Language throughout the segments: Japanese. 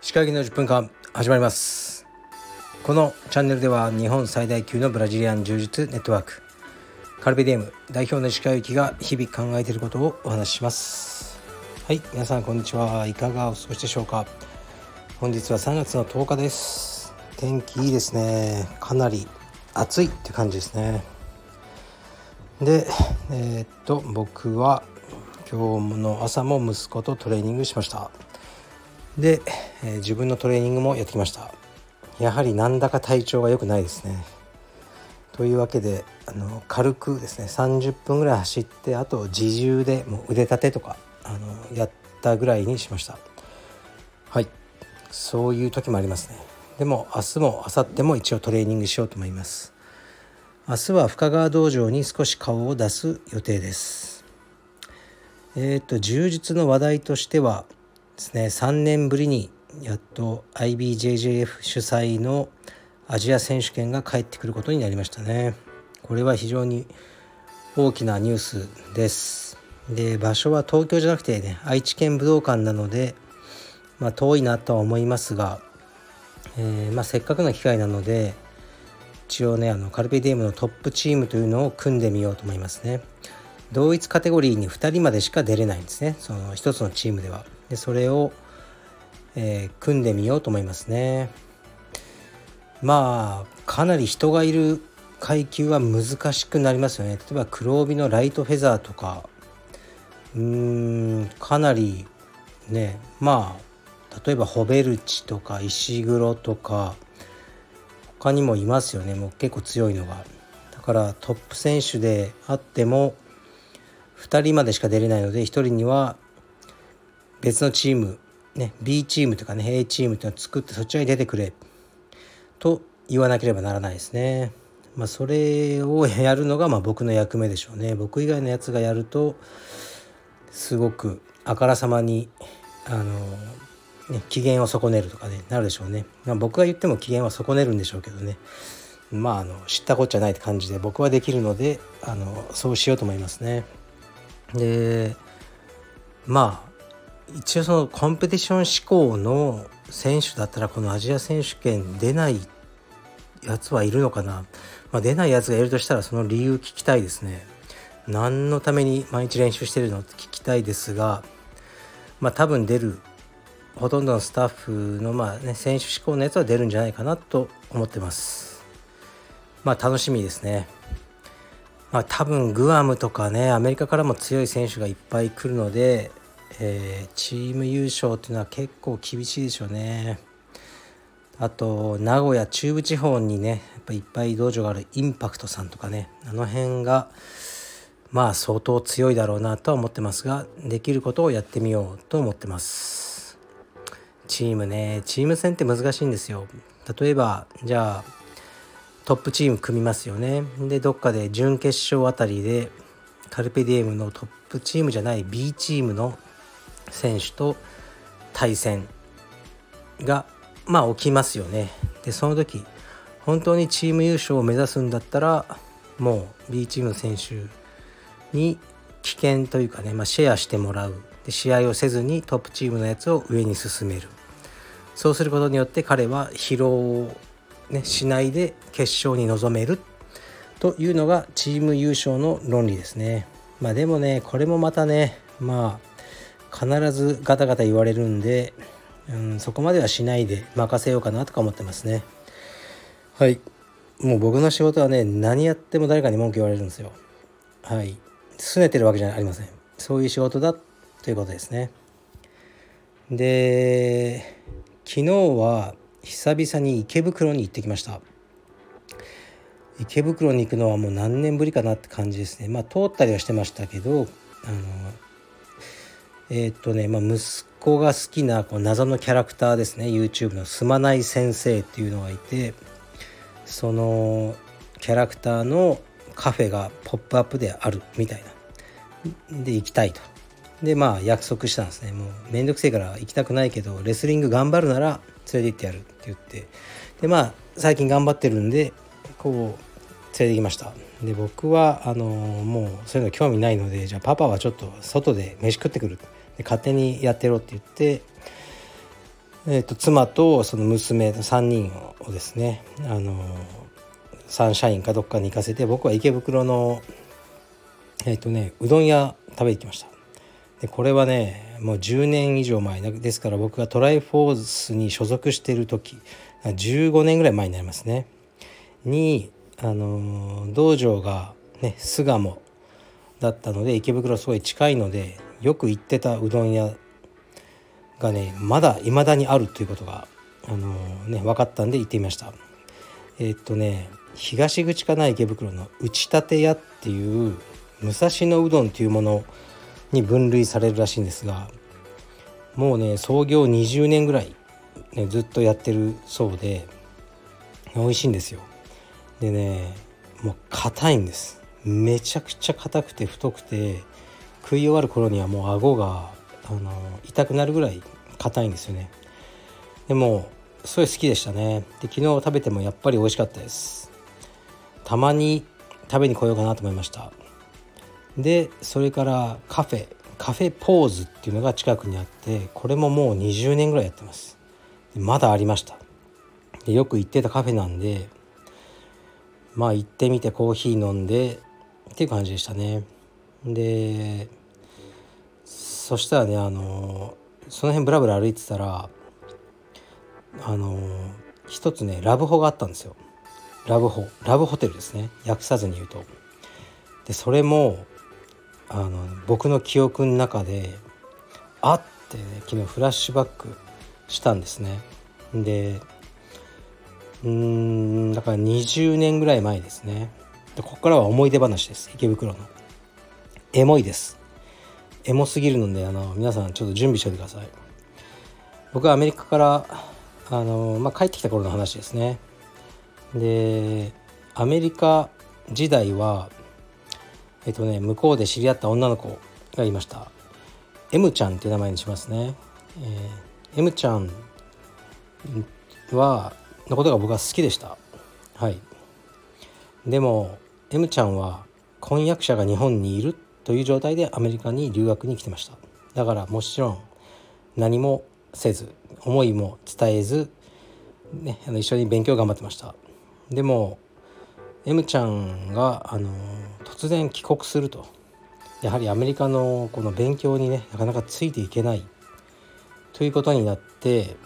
歯科技の10分間始まります。このチャンネルでは日本最大級のブラジリアン柔術ネットワークカルベディエム代表の石川由紀が日々考えていることをお話しします。はい皆さんこんにちは。いかがお過ごしでしょうか。本日は3月の10日です。天気いいですね。かなり暑いって感じですね。でえー、っと僕は今日の朝も息子とトレーニングしました。で、えー、自分のトレーニングもやってきました。やはりなんだか体調が良くないですね。というわけであの軽くですね30分ぐらい走ってあと自重でもう腕立てとかあのやったぐらいにしました。はい。そういう時もありますね。でも明日も明後日も一応トレーニングしようと思います。明日は深川道場に少し顔を出す予定です。えっ、ー、と充実の話題としてはですね3年ぶりにやっと IBJJF 主催のアジア選手権が帰ってくることになりましたね。これは非常に大きなニュースです。で場所は東京じゃなくてね愛知県武道館なのでまあ、遠いなとは思いますが、えー、まあ、せっかくの機会なので一応ねあのカルペディエムのトップチームというのを組んでみようと思いますね。同一カテゴリーに2人までしか出れないんですね。その1つのチームでは。でそれを、えー、組んでみようと思いますね。まあかなり人がいる階級は難しくなりますよね。例えば黒帯のライトフェザーとか。うーんかなりねまあ例えばホベルチとか石黒とか。他にもいますよねもう結構強いのがだからトップ選手であっても2人までしか出れないので1人には別のチーム、ね、B チームとかね A チームっていうのを作ってそちらに出てくれと言わなければならないですね。まあ、それをやるのがまあ僕の役目でしょうね。僕以外のやつがやるとすごくあからさまにあのね、機嫌を損ねるとかねなるでしょうね、まあ、僕が言っても機嫌は損ねるんでしょうけどね。まああの知ったこっちゃないって感じで僕はできるのであのそうしようと思いますね。でまあ一応そのコンペティション志向の選手だったらこのアジア選手権出ないやつはいるのかな、まあ、出ないやつがいるとしたらその理由聞きたいですね。何のために毎日練習してるのって聞きたいですがまあ多分出るほとんどのスタッフのまあね選手志向のやつは出るんじゃないかなと思ってます。まあ楽しみですね。まあ多分グアムとかねアメリカからも強い選手がいっぱい来るので、えー、チーム優勝っていうのは結構厳しいでしょうね。あと名古屋中部地方にねやっぱいっぱい道場があるインパクトさんとかねあの辺がまあ相当強いだろうなとは思ってますができることをやってみようと思ってます。チームね。チーム戦って難しいんですよ。例えばじゃあトップチーム組みますよね。でどっかで準決勝あたりでカルペディエムのトップチームじゃない B チームの選手と対戦がまあ起きますよね。でその時本当にチーム優勝を目指すんだったらもう B チームの選手に危険というかね、まあ、シェアしてもらう。で試合をせずにトップチームのやつを上に進める。そうすることによって彼は疲労を、ね、しないで決勝に臨めるというのがチーム優勝の論理ですね。まあでもねこれもまたねまあ必ずガタガタ言われるんで、うん、そこまではしないで任せようかなとか思ってますね。はいもう僕の仕事はね何やっても誰かに文句言われるんですよ。はい拗ねてるわけじゃありません。そういう仕事だということですね。で昨日は久々に池袋に行ってきました。池袋に行くのはもう何年ぶりかなって感じですね。まあ通ったりはしてましたけどあのえー、っとね、まあ、息子が好きなこう謎のキャラクターですね。YouTube のすまない先生っていうのがいてそのキャラクターのカフェがポップアップであるみたいな。で行きたいと。でまあ約束したんですね。もうめんどくせえから行きたくないけどレスリング頑張るなら連れて行ってやるって言って。でまあ最近頑張ってるんでこう連れてきました。で僕はあのもうそういうの興味ないのでじゃあパパはちょっと外で飯食ってくる。で勝手にやってろって言って、えーと、妻とその娘の3人をですねあのサンシャインかどっかに行かせて僕は池袋のえっ、ー、とねうどん屋食べに行きました。でこれはねもう10年以上前ですから僕がトライフォースに所属している時15年ぐらい前になりますね。にあの道場がね巣鴨だったので池袋すごい近いのでよく行ってたうどん屋がねまだ未だにあるということがあのね分かったんで行ってみました。え、っとね東口かな池袋の打ち立て屋っていう武蔵野うどんっていうものに分類されるらしいんですがもうね創業20年ぐらい、ね、ずっとやってるそうで美味しいんですよ。でねもう硬いんです。めちゃくちゃ硬くて太くて食い終わる頃にはもう顎があの痛くなるぐらい硬いんですよね。でもすごい好きでしたね。で昨日食べてもやっぱり美味しかったです。たまに食べに来ようかなと思いました。でそれからカフェカフェポーズっていうのが近くにあってこれももう20年ぐらいやってます。まだありました。でよく行ってたカフェなんでまあ行ってみてコーヒー飲んでっていう感じでしたね。でそしたらねあのその辺ブラブラ歩いてたらあの一つねラブホがあったんですよ。ラブホラブホテルですね。訳さずに言うと。でそれもあの僕の記憶の中であって、ね、昨日フラッシュバックしたんですね。でうんだから20年ぐらい前ですね。でここからは思い出話です。池袋の。エモいです。エモすぎるのであの皆さんちょっと準備しておいてください。僕はアメリカからあの、まあ、帰ってきた頃の話ですね。でアメリカ時代はえっとね向こうで知り合った女の子がいました。M ちゃんっていう名前にしますね、えー、M ちゃんはのことが僕は好きでした。はい。でも M ちゃんは婚約者が日本にいるという状態でアメリカに留学に来てました。だからもちろん何もせず思いも伝えず、ね、あの一緒に勉強頑張ってました。でも M ちゃんがあの突然帰国すると。やはりアメリカのこの勉強にねなかなかついていけない。ということになって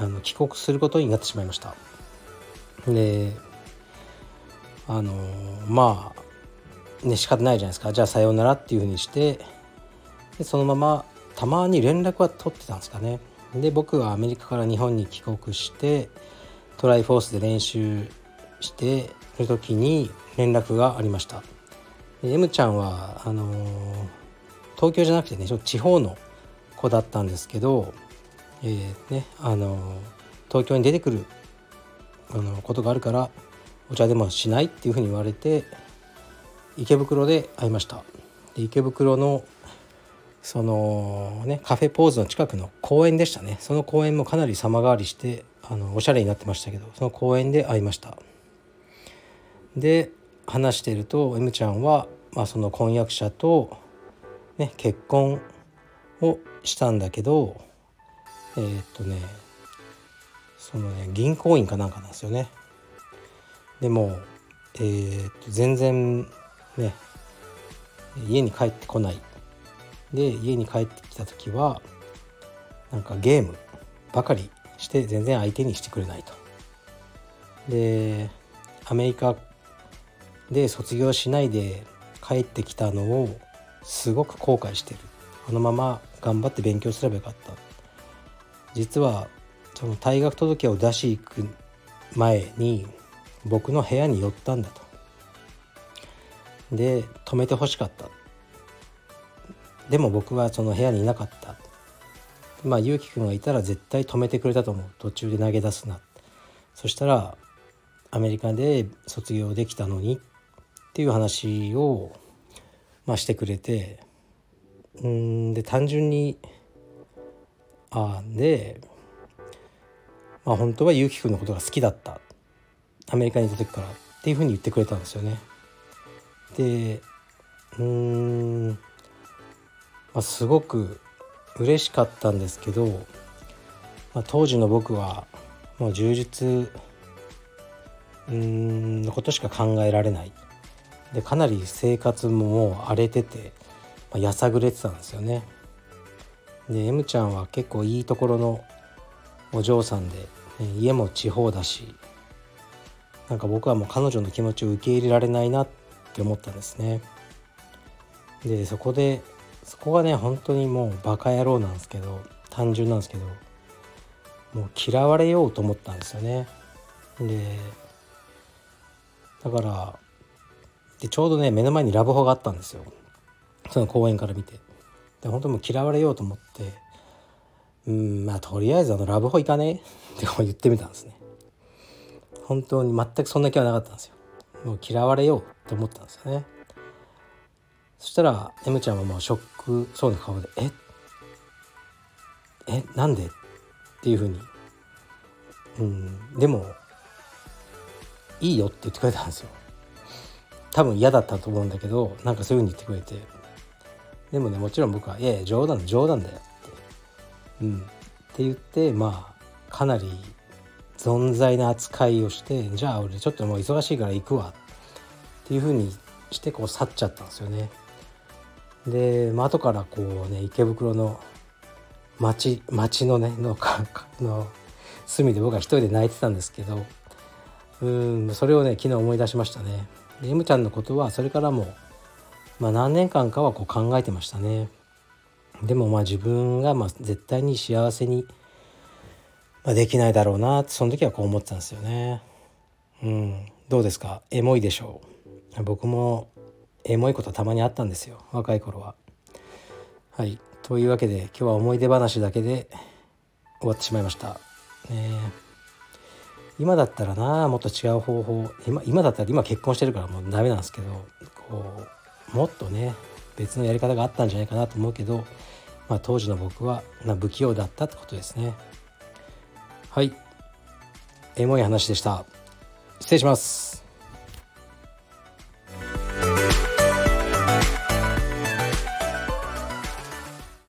あの帰国することになってしまいました。であのまあね仕方ないじゃないですか。じゃあさようならっていうふうにしてでそのままたまに連絡は取ってたんですかね。で僕はアメリカから日本に帰国してトライフォースで練習してる時に連絡がありました。M ちゃんはあの、東京じゃなくてねちょっと地方の子だったんですけど、えー、ねあの、東京に出てくるあのことがあるからお茶でもしないっていうふうに言われて池袋で会いました。で池袋のそのねカフェポーズの近くの公園でしたね。その公園もかなり様変わりしてあのおしゃれになってましたけどその公園で会いました。で話していると M ちゃんは、まあ、その婚約者と、ね、結婚をしたんだけどえー、っとねそのね銀行員かなんかなんですよね。でも、えー、っと全然ね家に帰ってこないで家に帰ってきた時はなんかゲームばかりして全然相手にしてくれないと。でアメリカで卒業しないで帰ってきたのをすごく後悔してる。あのまま頑張って勉強すればよかった。実はその退学届を出し行く前に僕の部屋に寄ったんだと。で止めてほしかった。でも僕はその部屋にいなかった。まあゆうきくんがいたら絶対止めてくれたと思う。途中で投げ出すな。そしたらアメリカで卒業できたのにっていう話を、まあ、してくれてうんで単純にあで、まあ、本当はゆうきくんのことが好きだったアメリカにいた時からっていうふうに言ってくれたんですよね。でうん、まあ、すごく嬉しかったんですけど、まあ、当時の僕はもう充実うんのことしか考えられないでかなり生活ももう荒れてて、まあ、やさぐれてたんですよね。で M ちゃんは結構いいところのお嬢さんで、ね、家も地方だしなんか僕はもう彼女の気持ちを受け入れられないなって思ったんですね。でそこでそこがね本当にもうバカ野郎なんですけど単純なんですけどもう嫌われようと思ったんですよね。でだからでちょうどね目の前にラブホがあったんですよその公園から見て。で本当もう嫌われようと思ってうんまあとりあえずあのラブホ行かね？って言ってみたんですね。本当に全くそんな気はなかったんですよ。もう嫌われようって思ったんですよね。そしたら M ちゃんはもうショックそうな顔で「え？え？なんで?」っていうふうに、うん、でも「いいよ」って言ってくれたんですよ。多分嫌だったと思うんだけどなんかそういうふうに言ってくれてでもねもちろん僕は「いやいや冗談冗談だよ」って、うん、って言ってまあかなり存在な扱いをしてじゃあ俺ちょっともう忙しいから行くわっていうふうにしてこう去っちゃったんですよね。で、まあ後からこうね池袋の町町のねのの隅で僕は一人で泣いてたんですけどうんそれをね昨日思い出しましたね。で M ちゃんのことはそれからも、まあ、何年間かはこう考えてましたね。でもまあ自分がまあ絶対に幸せに、ま、できないだろうなってその時はこう思ってたんですよね。うん、どうですか？エモいでしょう？僕もエモいことたまにあったんですよ若い頃は。はいというわけで今日は思い出話だけで終わってしまいました。ね、今だったらなもっと違う方法今今だったら今結婚してるからもうダメなんですけどこうもっとね別のやり方があったんじゃないかなと思うけど、まあ、当時の僕は不器用だったってことですね。はいエモい話でした。失礼します。